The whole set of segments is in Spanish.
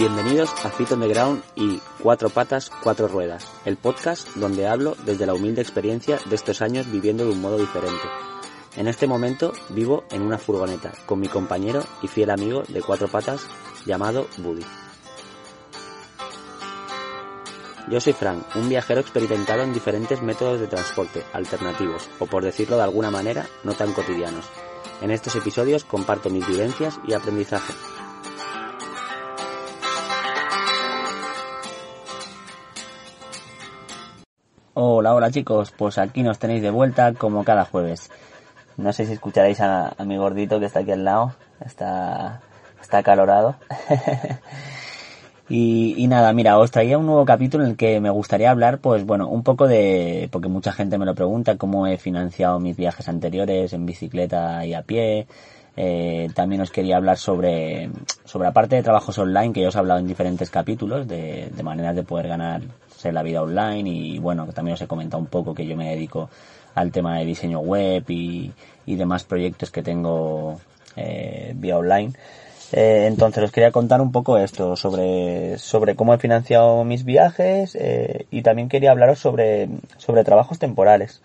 Bienvenidos a Fit on the Ground y Cuatro Patas, Cuatro Ruedas, el podcast donde hablo desde la humilde experiencia de estos años viviendo de un modo diferente. En este momento vivo en una furgoneta con mi compañero y fiel amigo de cuatro patas llamado Buddy. Yo soy Frank, un viajero experimentado en diferentes métodos de transporte alternativos, o por decirlo de alguna manera, no tan cotidianos. En estos episodios comparto mis vivencias y aprendizaje. Hola, hola chicos, pues aquí nos tenéis de vuelta como cada jueves. No sé si escucharéis a, mi gordito que está aquí al lado, está, está acalorado. Y, nada, mira, os traía un nuevo capítulo en el que me gustaría hablar, pues bueno, un poco de, porque mucha gente me lo pregunta, cómo he financiado mis viajes anteriores en bicicleta y a pie. Eh, también os quería hablar sobre, sobre la parte de trabajos online que ya os he hablado en diferentes capítulos, de, de maneras de poder ganarse la vida online y bueno, que también os he comentado un poco que yo me dedico al tema de diseño web y, y demás proyectos que tengo eh, vía online. Eh, entonces os quería contar un poco esto sobre, sobre cómo he financiado mis viajes eh, y también quería hablaros sobre, sobre trabajos temporales,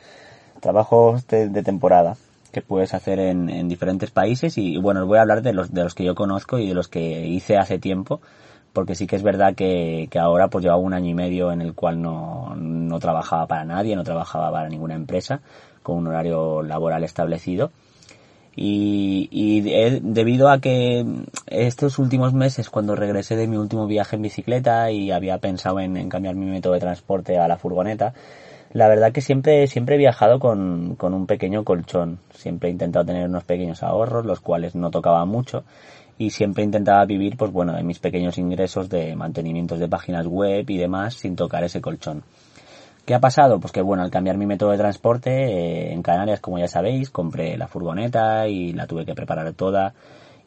trabajos de, temporada que puedes hacer en, en, diferentes países y bueno, os voy a hablar de los, de los que yo conozco y de los que hice hace tiempo porque sí que es verdad que, que ahora pues llevaba un año y medio en el cual no, no trabajaba para nadie, no trabajaba para ninguna empresa con un horario laboral establecido. Y, y debido a que estos últimos meses, cuando regresé de mi último viaje en bicicleta y había pensado en, cambiar mi método de transporte a la furgoneta, la verdad que siempre, siempre he viajado con, con un pequeño colchón. Siempre he intentado tener unos pequeños ahorros, los cuales no tocaba mucho. Y siempre intentaba vivir, pues bueno, de mis pequeños ingresos de mantenimientos de páginas web y demás sin tocar ese colchón. ¿Qué ha pasado? Pues que bueno, al cambiar mi método de transporte eh, en Canarias, como ya sabéis, compré la furgoneta y la tuve que preparar toda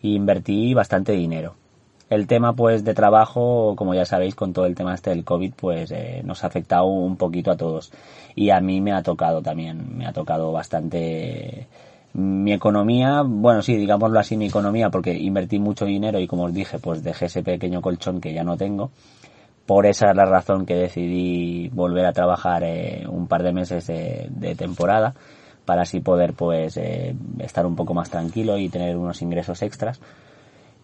e invertí bastante dinero. El tema pues de trabajo, como ya sabéis, con todo el tema este del COVID, pues eh, nos ha afectado un poquito a todos. Y a mí me ha tocado también, me ha tocado bastante mi economía, bueno, sí, digámoslo así, mi economía, porque invertí mucho dinero y como os dije, pues dejé ese pequeño colchón que ya no tengo por esa es la razón que decidí volver a trabajar eh, un par de meses de, temporada para así poder pues eh, estar un poco más tranquilo y tener unos ingresos extras.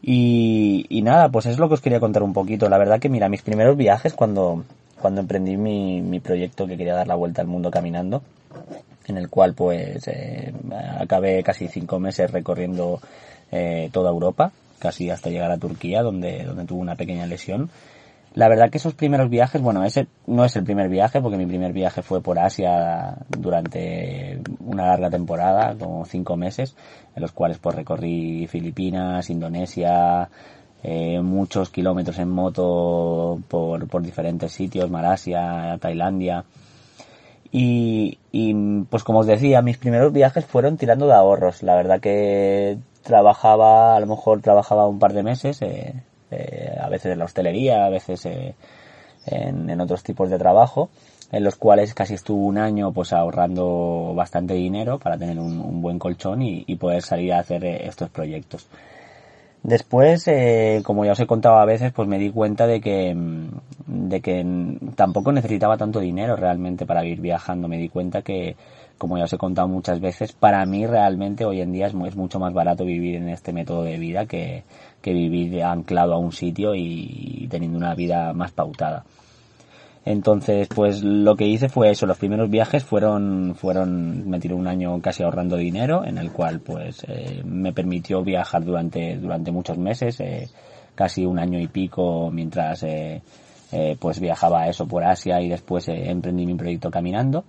Y, nada, pues es lo que os quería contar un poquito. La verdad que mira, mis primeros viajes cuando, cuando emprendí mi, mi proyecto que quería dar la vuelta al mundo caminando, en el cual pues eh, acabé casi cinco meses recorriendo toda Europa, casi hasta llegar a Turquía, donde, donde tuve una pequeña lesión. La verdad que esos primeros viajes, bueno, ese no es el primer viaje, porque mi primer viaje fue por Asia durante una larga temporada, como cinco meses, en los cuales pues recorrí Filipinas, Indonesia, eh, muchos kilómetros en moto por, por diferentes sitios, Malasia, Tailandia. Y, y pues como os decía, mis primeros viajes fueron tirando de ahorros. La verdad que trabajaba, a lo mejor trabajaba un par de meses, eh, eh, a veces en la hostelería, a veces eh, en, otros tipos de trabajo, en los cuales casi estuve un año pues ahorrando bastante dinero para tener un, buen colchón y, poder salir a hacer eh, estos proyectos. Después, como ya os he contado a veces, pues me di cuenta de que, mm, de que tampoco necesitaba tanto dinero realmente para ir viajando. Me di cuenta que, como ya os he contado muchas veces, para mí realmente hoy en día es, es mucho más barato vivir en este método de vida que, que vivir anclado a un sitio y teniendo una vida más pautada. Entonces, pues lo que hice fue eso, los primeros viajes fueron, fueron, me tiré un año casi ahorrando dinero, en el cual pues eh, me permitió viajar durante, durante muchos meses, eh, casi un año y pico mientras eh, pues viajaba eso por Asia y después emprendí mi proyecto caminando.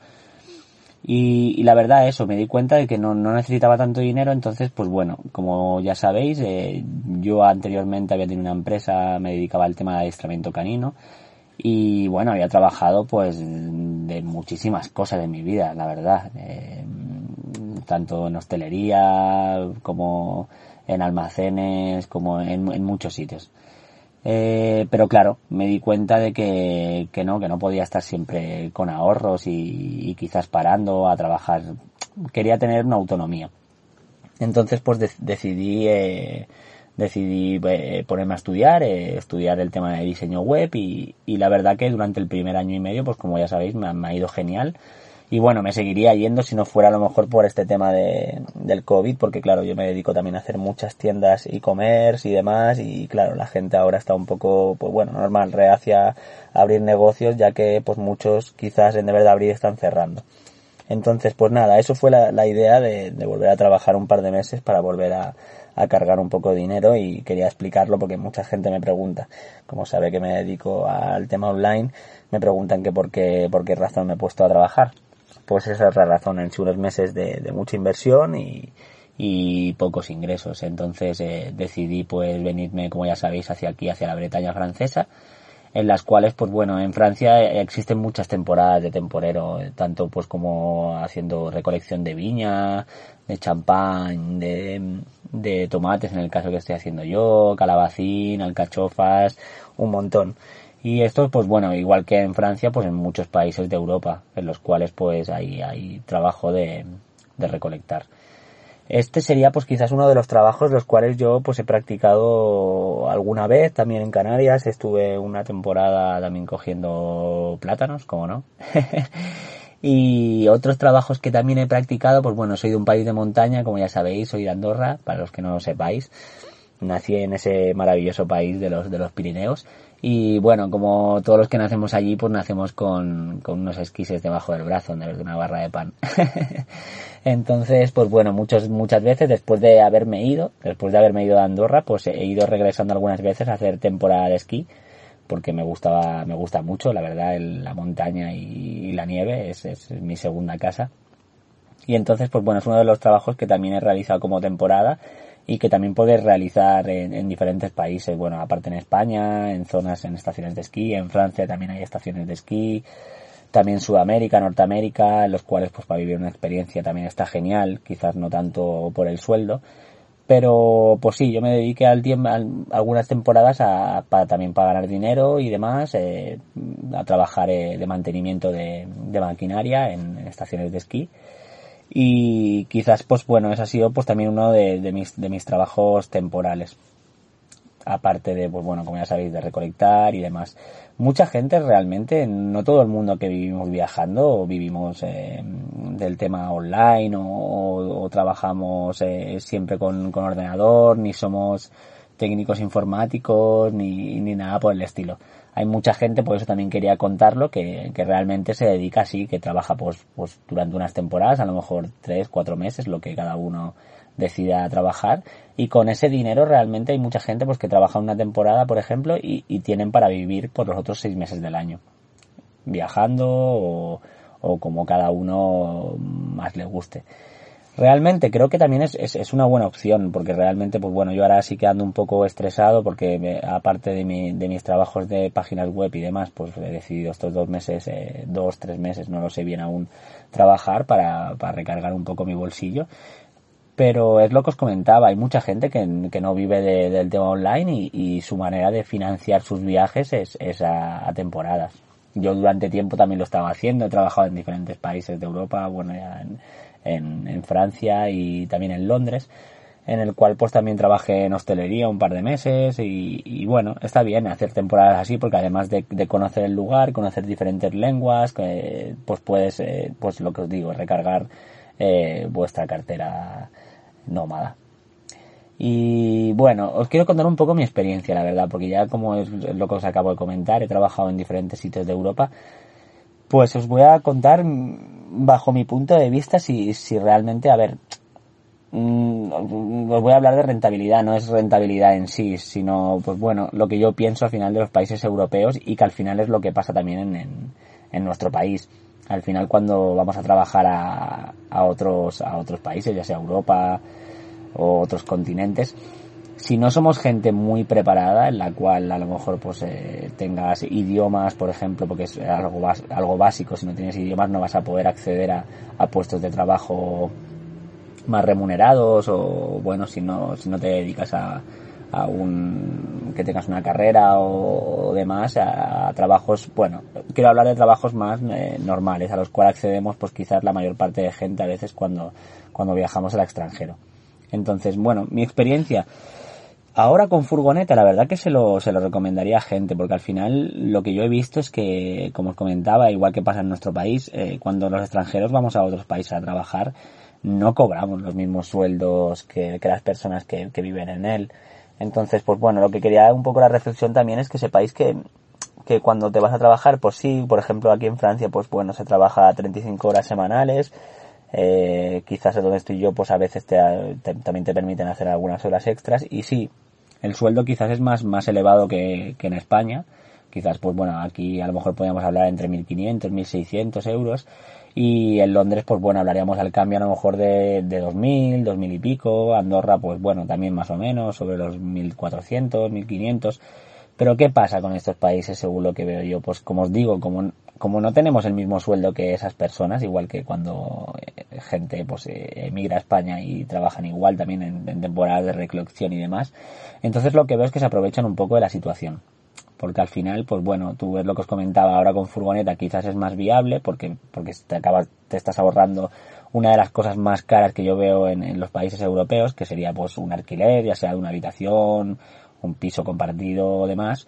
Y, la verdad eso, me di cuenta de que no, no, necesitaba tanto dinero, entonces pues bueno, como ya sabéis, eh, yo anteriormente había tenido una empresa, me dedicaba al tema de adiestramiento canino y bueno, había trabajado pues de muchísimas cosas en mi vida, la verdad, eh, tanto en hostelería como en almacenes, como en, muchos sitios. Eh, pero claro, me di cuenta de que, que, no, que no podía estar siempre con ahorros y, quizás parando a trabajar. Quería tener una autonomía. Entonces pues decidí, eh, decidí eh, ponerme a estudiar, eh, estudiar el tema de diseño web y, la verdad que durante el primer año y medio, pues como ya sabéis, me, ha ido genial. Y bueno, me seguiría yendo si no fuera a lo mejor por este tema de, del COVID, porque claro, yo me dedico también a hacer muchas tiendas e-commerce y demás, y claro, la gente ahora está un poco, pues bueno, normal, reacia a abrir negocios, ya que pues muchos quizás en deber de abrir están cerrando. Entonces, pues nada, eso fue la, idea de, de volver a trabajar un par de meses para volver a, a cargar un poco de dinero y quería explicarlo porque mucha gente me pregunta, como sabe que me dedico al tema online, me preguntan que por qué, por qué razón me he puesto a trabajar. Pues esa es la razón, en unos meses de, de mucha inversión y, y pocos ingresos. Entonces eh, decidí pues venirme, como ya sabéis, hacia aquí, hacia la Bretaña francesa, en las cuales, pues bueno, en Francia existen muchas temporadas de temporero, tanto pues como haciendo recolección de viña, de champán, de, de tomates en el caso que estoy haciendo yo, calabacín, alcachofas, un montón. Y esto, pues bueno, igual que en Francia, pues en muchos países de Europa, en los cuales pues hay, hay trabajo de, de recolectar. Este sería pues quizás uno de los trabajos los cuales yo pues he practicado alguna vez también en Canarias. Estuve una temporada también cogiendo plátanos, como no. y otros trabajos que también he practicado, pues bueno, soy de un país de montaña, como ya sabéis, soy de Andorra, para los que no lo sepáis. Nací en ese maravilloso país de los, de los Pirineos. Y bueno, como todos los que nacemos allí, pues nacemos con, con unos esquises debajo del brazo, en de una barra de pan. Entonces, pues bueno, muchos, muchas veces después de haberme ido, después de haberme ido a Andorra, pues he ido regresando algunas veces a hacer temporada de esquí, porque me gustaba, me gusta mucho, la verdad, la montaña y, y la nieve es, es, mi segunda casa. Y entonces, pues bueno, es uno de los trabajos que también he realizado como temporada y que también puedes realizar en, en, diferentes países, bueno, aparte en España, en zonas, en estaciones de esquí, en Francia también hay estaciones de esquí, también Sudamérica, Norteamérica, en los cuales pues para vivir una experiencia también está genial, quizás no tanto por el sueldo, pero pues sí, yo me dediqué al tiempo, algunas temporadas a, para también para ganar dinero y demás, eh, a trabajar eh, de mantenimiento de, de maquinaria en, en estaciones de esquí y quizás pues bueno ese ha sido pues también uno de, mis de mis trabajos temporales. Aparte de pues bueno como ya sabéis de recolectar y demás. Mucha gente realmente no todo el mundo que vivimos viajando o vivimos eh, del tema online o, o, o trabajamos eh, siempre con, con ordenador ni somos técnicos informáticos ni, ni nada por el estilo. Hay mucha gente, por eso también quería contarlo, que, que realmente se dedica así, que trabaja pues, pues durante unas temporadas, a lo mejor tres, cuatro meses, lo que cada uno decida trabajar. Y con ese dinero realmente hay mucha gente pues que trabaja una temporada por ejemplo y, y tienen para vivir por los otros seis meses del año. Viajando o, o como cada uno más le guste realmente creo que también es, es, una buena opción porque realmente pues bueno yo ahora sí que ando un poco estresado porque me, aparte de, mi, de mis trabajos de páginas web y demás pues he decidido estos dos meses eh, dos tres meses no lo sé bien aún trabajar para, para recargar un poco mi bolsillo. Pero es lo que os comentaba hay mucha gente que, que no vive de, del tema online y, y, su manera de financiar sus viajes es, es a, a temporadas. Yo durante tiempo también lo estaba haciendo he trabajado en diferentes países de Europa bueno ya en, en, en Francia y también en Londres en el cual pues también trabajé en hostelería un par de meses y, y bueno, está bien hacer temporadas así porque además de, conocer el lugar, conocer diferentes lenguas, pues puedes, eh, pues lo que os digo, recargar eh, vuestra cartera nómada. Y bueno, os quiero contar un poco mi experiencia, la verdad, porque ya como es lo que os acabo de comentar, he trabajado en diferentes sitios de Europa, pues os voy a contar bajo mi punto de vista, si, si realmente, a ver, mmm, os voy a hablar de rentabilidad, no es rentabilidad en sí, sino, pues bueno, lo que yo pienso al final de los países europeos y que al final es lo que pasa también en, en, en nuestro país. Al final cuando vamos a trabajar a, a otros, a otros países, ya sea Europa o otros continentes, si no somos gente muy preparada, en la cual a lo mejor pues eh, tengas idiomas, por ejemplo, porque es algo, algo básico, si no tienes idiomas no vas a poder acceder a, a puestos de trabajo más remunerados o bueno, si no, si no te dedicas a, a un, que tengas una carrera o, demás, a, a, trabajos, bueno, quiero hablar de trabajos más eh, normales, a los cuales accedemos pues quizás la mayor parte de gente a veces cuando, cuando viajamos al extranjero. Entonces, bueno, mi experiencia, Ahora con furgoneta, la verdad que se lo, se lo recomendaría a gente, porque al final lo que yo he visto es que, como os comentaba, igual que pasa en nuestro país, eh, cuando los extranjeros vamos a otros países a trabajar, no cobramos los mismos sueldos que, que las personas que, que, viven en él. Entonces, pues bueno, lo que quería un poco la reflexión también es que sepáis que, que cuando te vas a trabajar, pues sí, por ejemplo aquí en Francia, pues bueno, se trabaja 35 horas semanales, eh, quizás donde estoy yo, pues a veces te, también te permiten hacer algunas horas extras y sí, el sueldo quizás es más, más elevado que, que en España. Quizás, pues bueno, aquí a lo mejor podríamos hablar entre 1.500, 1.600 euros. Y en Londres, pues bueno, hablaríamos al cambio a lo mejor de, de 2.000, 2.000 y pico. Andorra, pues bueno, también más o menos, sobre los 1.400, 1.500. Pero ¿qué pasa con estos países según lo que veo yo? Pues como os digo, como, como no tenemos el mismo sueldo que esas personas, igual que cuando eh, gente pues eh, emigra a España y trabajan igual también en, en temporadas de recolección y demás, entonces lo que veo es que se aprovechan un poco de la situación porque al final, pues bueno, tú ves lo que os comentaba ahora con furgoneta, quizás es más viable porque, porque te acabas, te estás ahorrando una de las cosas más caras que yo veo en, en, los países europeos, que sería pues un alquiler, ya sea de una habitación un piso compartido o demás.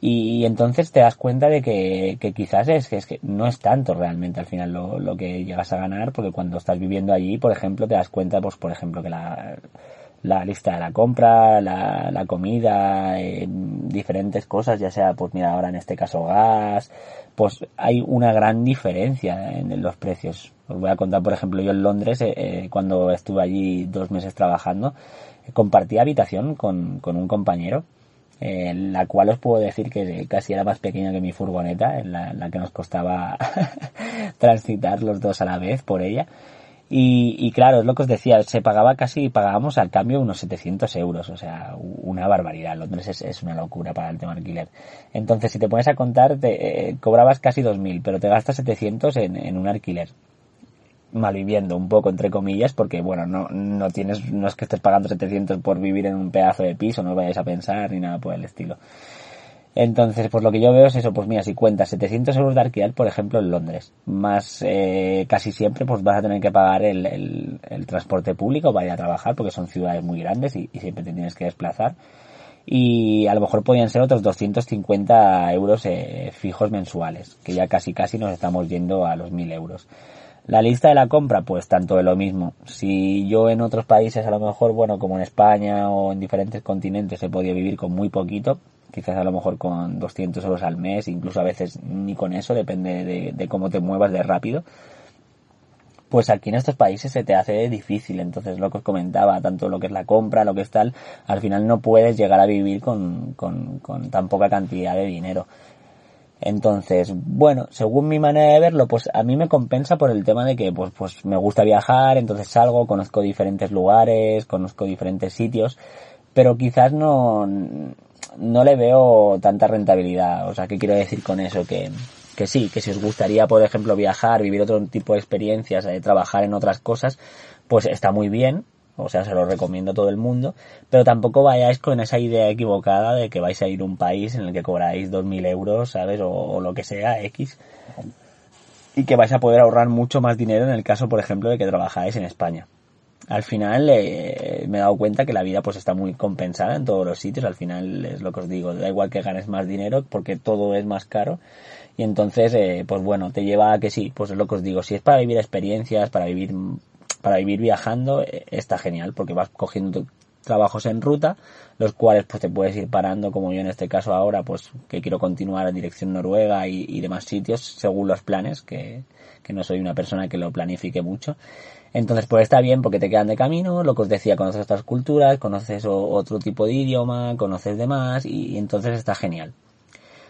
Y, entonces te das cuenta de que, que quizás es que, es que no es tanto realmente al final lo, lo, que llegas a ganar, porque cuando estás viviendo allí, por ejemplo, te das cuenta, pues por ejemplo, que la, la lista de la compra, la, la comida, diferentes cosas, ya sea, pues mira, ahora en este caso gas, pues hay una gran diferencia en los precios. Os voy a contar, por ejemplo, yo en Londres, eh, eh cuando estuve allí dos meses trabajando, compartí habitación con, con un compañero, eh, la cual os puedo decir que casi era más pequeña que mi furgoneta, en la, en que nos costaba transitar los dos a la vez por ella. Y, claro, es lo que os decía, se pagaba casi, pagábamos al cambio unos 700 euros, o sea, una barbaridad. Londres es, una locura para el tema alquiler. Entonces, si te pones a contar, te, eh, cobrabas casi 2.000, pero te gastas 700 en, en un alquiler malviviendo un poco entre comillas porque bueno no no tienes no es que estés pagando 700 por vivir en un pedazo de piso no vayáis a pensar ni nada por el estilo entonces pues lo que yo veo es eso pues mira si cuentas 700 euros de alquiler por ejemplo en Londres más eh, casi siempre pues vas a tener que pagar el, el, el transporte público vaya a trabajar porque son ciudades muy grandes y, y siempre te tienes que desplazar y a lo mejor podían ser otros 250 euros eh, fijos mensuales, que ya casi casi nos estamos yendo a los 1000 euros. La lista de la compra, pues tanto de lo mismo. Si yo en otros países, a lo mejor, bueno, como en España o en diferentes continentes, he podido vivir con muy poquito, quizás a lo mejor con 200 euros al mes, incluso a veces ni con eso, depende de, de cómo te muevas de rápido. Pues aquí en estos países se te hace difícil, entonces lo que os comentaba, tanto lo que es la compra, lo que es tal, al final no puedes llegar a vivir con, con, con tan poca cantidad de dinero. Entonces, bueno, según mi manera de verlo, pues a mí me compensa por el tema de que pues, pues me gusta viajar, entonces salgo, conozco diferentes lugares, conozco diferentes sitios, pero quizás no, no le veo tanta rentabilidad. O sea, ¿qué quiero decir con eso? Que, que sí, que si os gustaría, por ejemplo, viajar, vivir otro tipo de experiencias, eh, trabajar en otras cosas, pues está muy bien, o sea, se lo recomiendo a todo el mundo, pero tampoco vayáis con esa idea equivocada de que vais a ir a un país en el que cobráis 2.000 euros, ¿sabes? O, o, lo que sea, X, y que vais a poder ahorrar mucho más dinero en el caso, por ejemplo, de que trabajáis en España. Al final eh, me he dado cuenta que la vida pues está muy compensada en todos los sitios, al final es lo que os digo, da igual que ganes más dinero porque todo es más caro y entonces eh, pues bueno, te lleva a que sí, pues es lo que os digo, si es para vivir experiencias, para vivir para vivir viajando eh, está genial porque vas cogiendo trabajos en ruta, los cuales pues te puedes ir parando, como yo en este caso ahora, pues que quiero continuar en dirección Noruega y, demás sitios según los planes, que, que, no soy una persona que lo planifique mucho. Entonces pues está bien porque te quedan de camino, lo que os decía, conoces otras culturas, conoces otro tipo de idioma, conoces demás y entonces está genial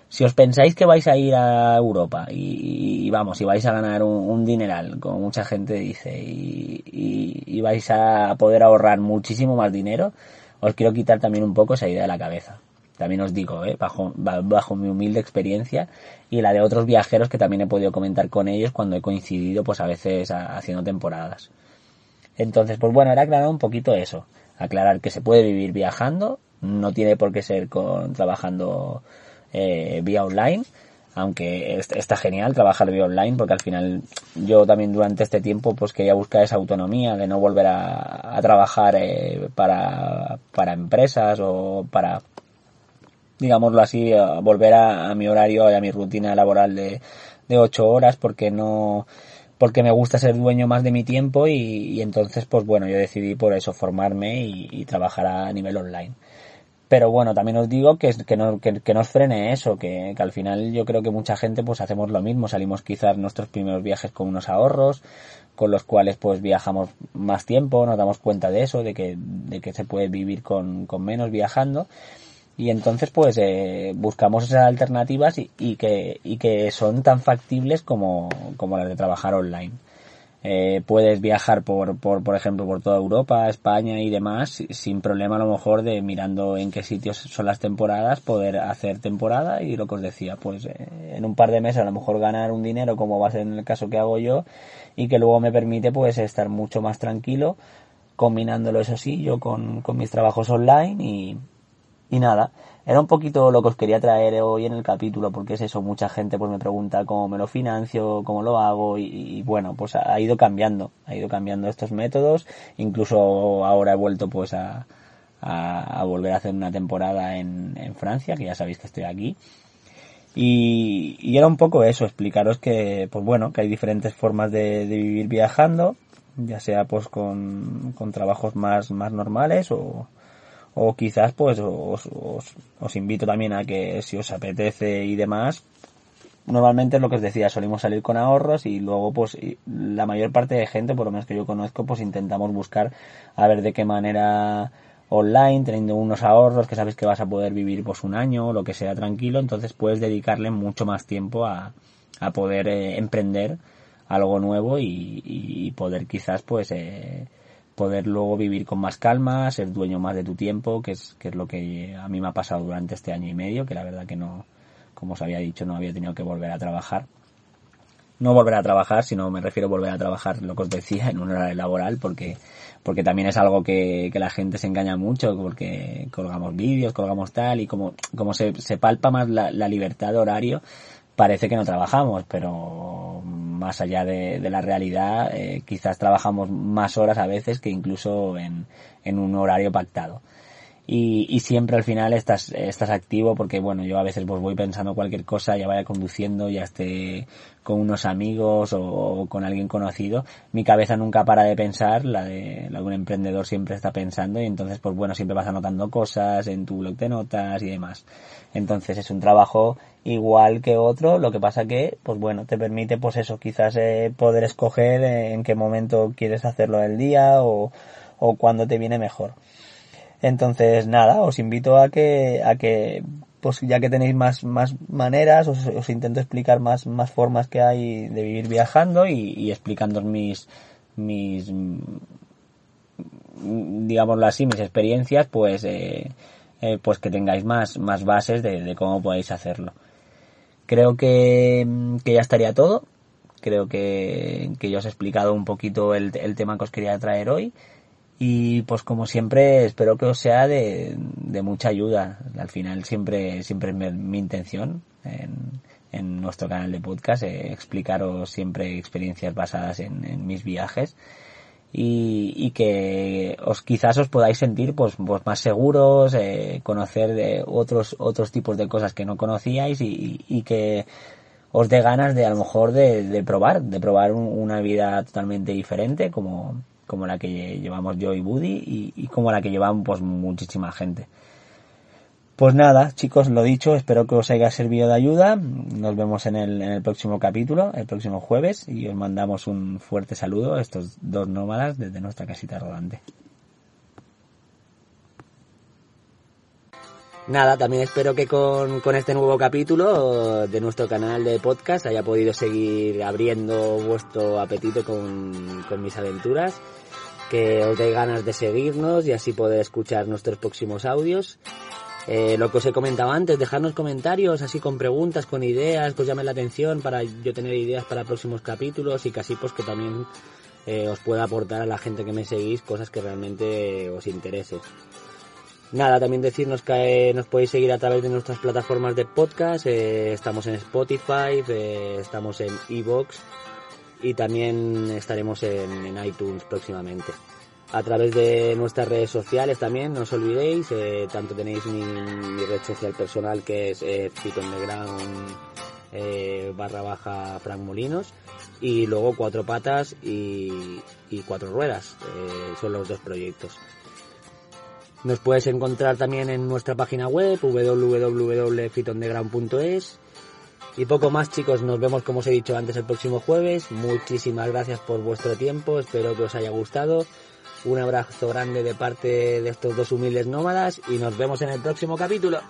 si os pensáis que vais a ir a Europa y, vamos, y vais a ganar un, dineral, como mucha gente dice, y, vais a poder ahorrar muchísimo más dinero, os quiero quitar también un poco esa idea de la cabeza. También os digo, ¿eh? bajo, bajo mi humilde experiencia y la de otros viajeros que también he podido comentar con ellos cuando he coincidido, pues a veces haciendo temporadas. Entonces, pues bueno, era aclarar un poquito eso. Aclarar que se puede vivir viajando, no tiene por qué ser con, trabajando eh, vía online. aunque está genial trabajar vía online porque al final yo también durante este tiempo pues quería buscar esa autonomía de no volver a, trabajar eh, para, para empresas o para digámoslo así volver a, mi horario y a mi rutina laboral de, de ocho horas porque no porque me gusta ser dueño más de mi tiempo y, entonces pues bueno yo decidí por eso formarme y trabajar a nivel online pero bueno, también os digo que, que, no, que, que nos frene eso, que, que, al final yo creo que mucha gente pues hacemos lo mismo, salimos quizás nuestros primeros viajes con unos ahorros, con los cuales pues viajamos más tiempo, nos damos cuenta de eso, de que, de que se puede vivir con, con menos viajando, y entonces pues eh, buscamos esas alternativas y, y, que, y que son tan factibles como, como las de trabajar online. Eh, puedes viajar por, por, por ejemplo, por toda Europa, España y demás, sin problema a lo mejor de mirando en qué sitios son las temporadas, poder hacer temporada y lo que os decía, pues eh, en un par de meses a lo mejor ganar un dinero como va a ser en el caso que hago yo y que luego me permite pues estar mucho más tranquilo combinándolo eso sí, yo con, con mis trabajos online y, y nada, era un poquito lo que os quería traer hoy en el capítulo, porque es eso, mucha gente pues me pregunta cómo me lo financio, cómo lo hago, y, bueno, pues ha ido cambiando, ha ido cambiando estos métodos, incluso ahora he vuelto pues a, a, volver a hacer una temporada en, en, Francia, que ya sabéis que estoy aquí. Y, y, era un poco eso, explicaros que, pues bueno, que hay diferentes formas de, de vivir viajando, ya sea pues con, con trabajos más, más normales o, o quizás pues os, os, invito también a que si os apetece y demás normalmente lo que os decía solimos salir con ahorros y luego pues la mayor parte de gente por lo menos que yo conozco pues intentamos buscar a ver de qué manera online teniendo unos ahorros que sabes que vas a poder vivir pues un año o lo que sea tranquilo entonces puedes dedicarle mucho más tiempo a, a poder eh, emprender algo nuevo y, y, poder quizás pues eh, poder luego vivir con más calma, ser dueño más de tu tiempo, que es, que es lo que a mí me ha pasado durante este año y medio, que la verdad que no, como os había dicho, no había tenido que volver a trabajar. No volver a trabajar, sino me refiero a volver a trabajar, lo que os decía, en un horario laboral, porque, porque también es algo que, que la gente se engaña mucho, porque colgamos vídeos, colgamos tal, y como, como se, se palpa más la, la libertad de horario, parece que no trabajamos, pero más allá de, la realidad, eh, quizás trabajamos más horas a veces que incluso en, en un horario pactado. Y, y, siempre al final estás, estás activo porque bueno, yo a veces pues voy pensando cualquier cosa, ya vaya conduciendo, ya esté con unos amigos o, con alguien conocido, mi cabeza nunca para de pensar, la de, la de un emprendedor siempre está pensando y entonces pues bueno, siempre vas anotando cosas en tu blog de notas y demás. Entonces es un trabajo igual que otro, lo que pasa que, pues bueno, te permite pues eso, quizás eh, poder escoger en qué momento quieres hacerlo del día o, o cuándo te viene mejor. Entonces, nada, os invito a que, a que, pues ya que tenéis más, más maneras, os, os intento explicar más, más formas que hay de vivir viajando y, y explicando mis, mis, digámoslo así, mis experiencias, pues, eh, eh, pues que tengáis más, más bases de, de, cómo podéis hacerlo. Creo que, que ya estaría todo. Creo que, que ya os he explicado un poquito el, el tema que os quería traer hoy. Y pues como siempre espero que os sea de, de mucha ayuda. Al final siempre, siempre es mi, intención en, en, nuestro canal de podcast eh, explicaros siempre experiencias basadas en, en mis viajes y, y, que os quizás os podáis sentir pues, pues más seguros, eh, conocer de otros otros tipos de cosas que no conocíais y, y que os dé ganas de a lo mejor de, de probar, de probar una vida totalmente diferente como como la que llevamos yo y Buddy y, y como la que llevan pues muchísima gente. Pues nada, chicos, lo dicho, espero que os haya servido de ayuda. Nos vemos en el, en el próximo capítulo, el próximo jueves, y os mandamos un fuerte saludo a estos dos nómadas desde nuestra casita rodante. Nada, también espero que con, con, este nuevo capítulo de nuestro canal de podcast haya podido seguir abriendo vuestro apetito con, con mis aventuras, que os dé ganas de seguirnos y así poder escuchar nuestros próximos audios. Eh, lo que os he comentado antes, dejarnos comentarios así con preguntas, con ideas, que os llamen la atención para yo tener ideas para próximos capítulos y casi pues que también eh, os pueda aportar a la gente que me seguís cosas que realmente os interese. Nada, también decirnos que eh, nos podéis seguir a través de nuestras plataformas de podcast. eh, estamos en Spotify, eh, estamos en Evox y también estaremos en iTunes próximamente. A través de nuestras redes sociales también, no os olvidéis, eh, tanto tenéis mi, red social personal que es eh, Ground, eh, barra baja Frank Molinos y luego Cuatro Patas y, y Cuatro Ruedas, eh, son los dos proyectos. Nos puedes encontrar también en nuestra página web www.fitondeground.es y poco más chicos, nos vemos como os he dicho antes el próximo jueves. Muchísimas gracias por vuestro tiempo, espero que os haya gustado. Un abrazo grande de parte de estos dos humildes nómadas y nos vemos en el próximo capítulo.